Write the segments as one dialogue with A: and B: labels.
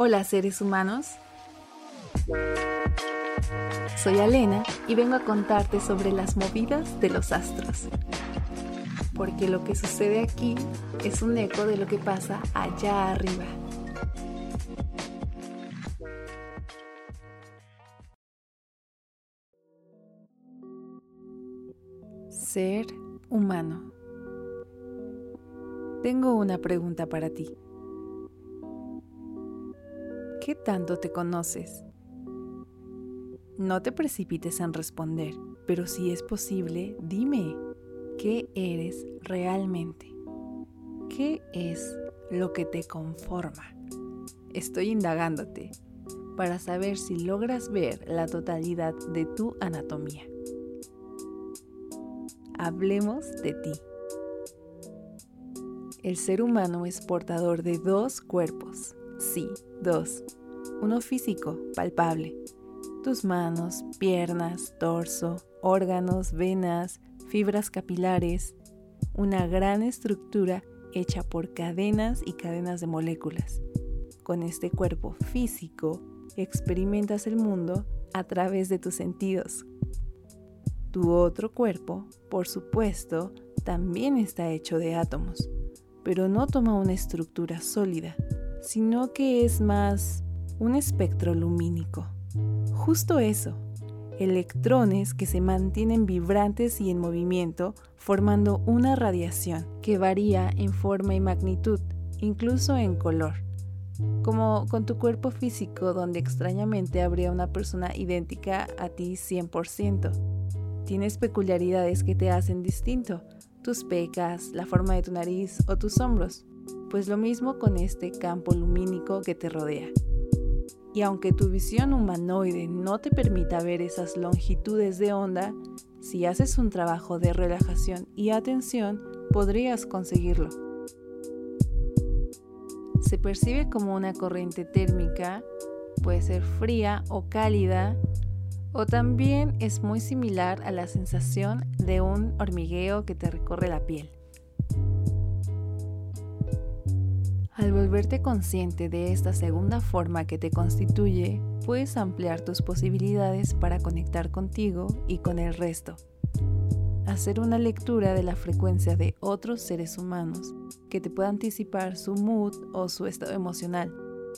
A: Hola seres humanos. Soy Alena y vengo a contarte sobre las movidas de los astros. Porque lo que sucede aquí es un eco de lo que pasa allá arriba. Ser humano. Tengo una pregunta para ti. ¿Qué tanto te conoces? No te precipites en responder, pero si es posible, dime, ¿qué eres realmente? ¿Qué es lo que te conforma? Estoy indagándote para saber si logras ver la totalidad de tu anatomía. Hablemos de ti. El ser humano es portador de dos cuerpos, sí, dos. Uno físico, palpable. Tus manos, piernas, torso, órganos, venas, fibras capilares. Una gran estructura hecha por cadenas y cadenas de moléculas. Con este cuerpo físico experimentas el mundo a través de tus sentidos. Tu otro cuerpo, por supuesto, también está hecho de átomos pero no toma una estructura sólida, sino que es más un espectro lumínico. Justo eso, electrones que se mantienen vibrantes y en movimiento, formando una radiación que varía en forma y magnitud, incluso en color. Como con tu cuerpo físico, donde extrañamente habría una persona idéntica a ti 100%. Tienes peculiaridades que te hacen distinto, tus pecas, la forma de tu nariz o tus hombros, pues lo mismo con este campo lumínico que te rodea. Y aunque tu visión humanoide no te permita ver esas longitudes de onda, si haces un trabajo de relajación y atención, podrías conseguirlo. Se percibe como una corriente térmica, puede ser fría o cálida, o también es muy similar a la sensación de un hormigueo que te recorre la piel. Al volverte consciente de esta segunda forma que te constituye, puedes ampliar tus posibilidades para conectar contigo y con el resto. Hacer una lectura de la frecuencia de otros seres humanos que te pueda anticipar su mood o su estado emocional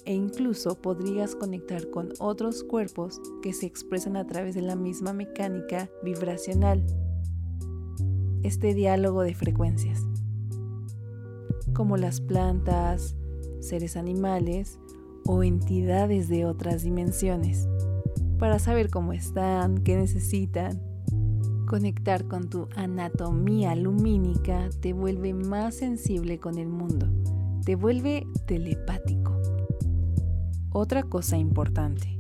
A: e incluso podrías conectar con otros cuerpos que se expresan a través de la misma mecánica vibracional. Este diálogo de frecuencias, como las plantas, seres animales o entidades de otras dimensiones, para saber cómo están, qué necesitan. Conectar con tu anatomía lumínica te vuelve más sensible con el mundo, te vuelve telepático otra cosa importante.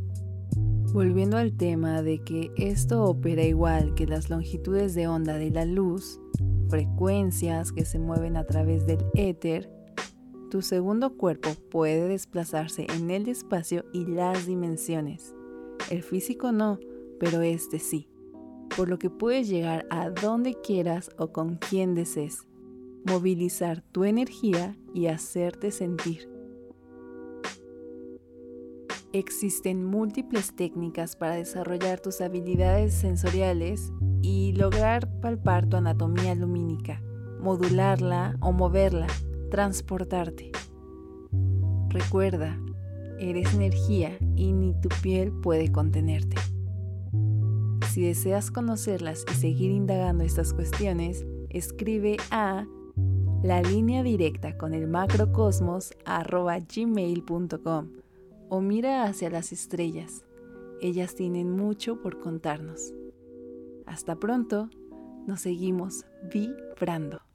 A: Volviendo al tema de que esto opera igual que las longitudes de onda de la luz, frecuencias que se mueven a través del éter, tu segundo cuerpo puede desplazarse en el espacio y las dimensiones. El físico no, pero este sí. Por lo que puedes llegar a donde quieras o con quien desees, movilizar tu energía y hacerte sentir. Existen múltiples técnicas para desarrollar tus habilidades sensoriales y lograr palpar tu anatomía lumínica, modularla o moverla, transportarte. Recuerda, eres energía y ni tu piel puede contenerte. Si deseas conocerlas y seguir indagando estas cuestiones, escribe a la línea directa con el macrocosmos gmail.com o mira hacia las estrellas. Ellas tienen mucho por contarnos. Hasta pronto, nos seguimos vibrando.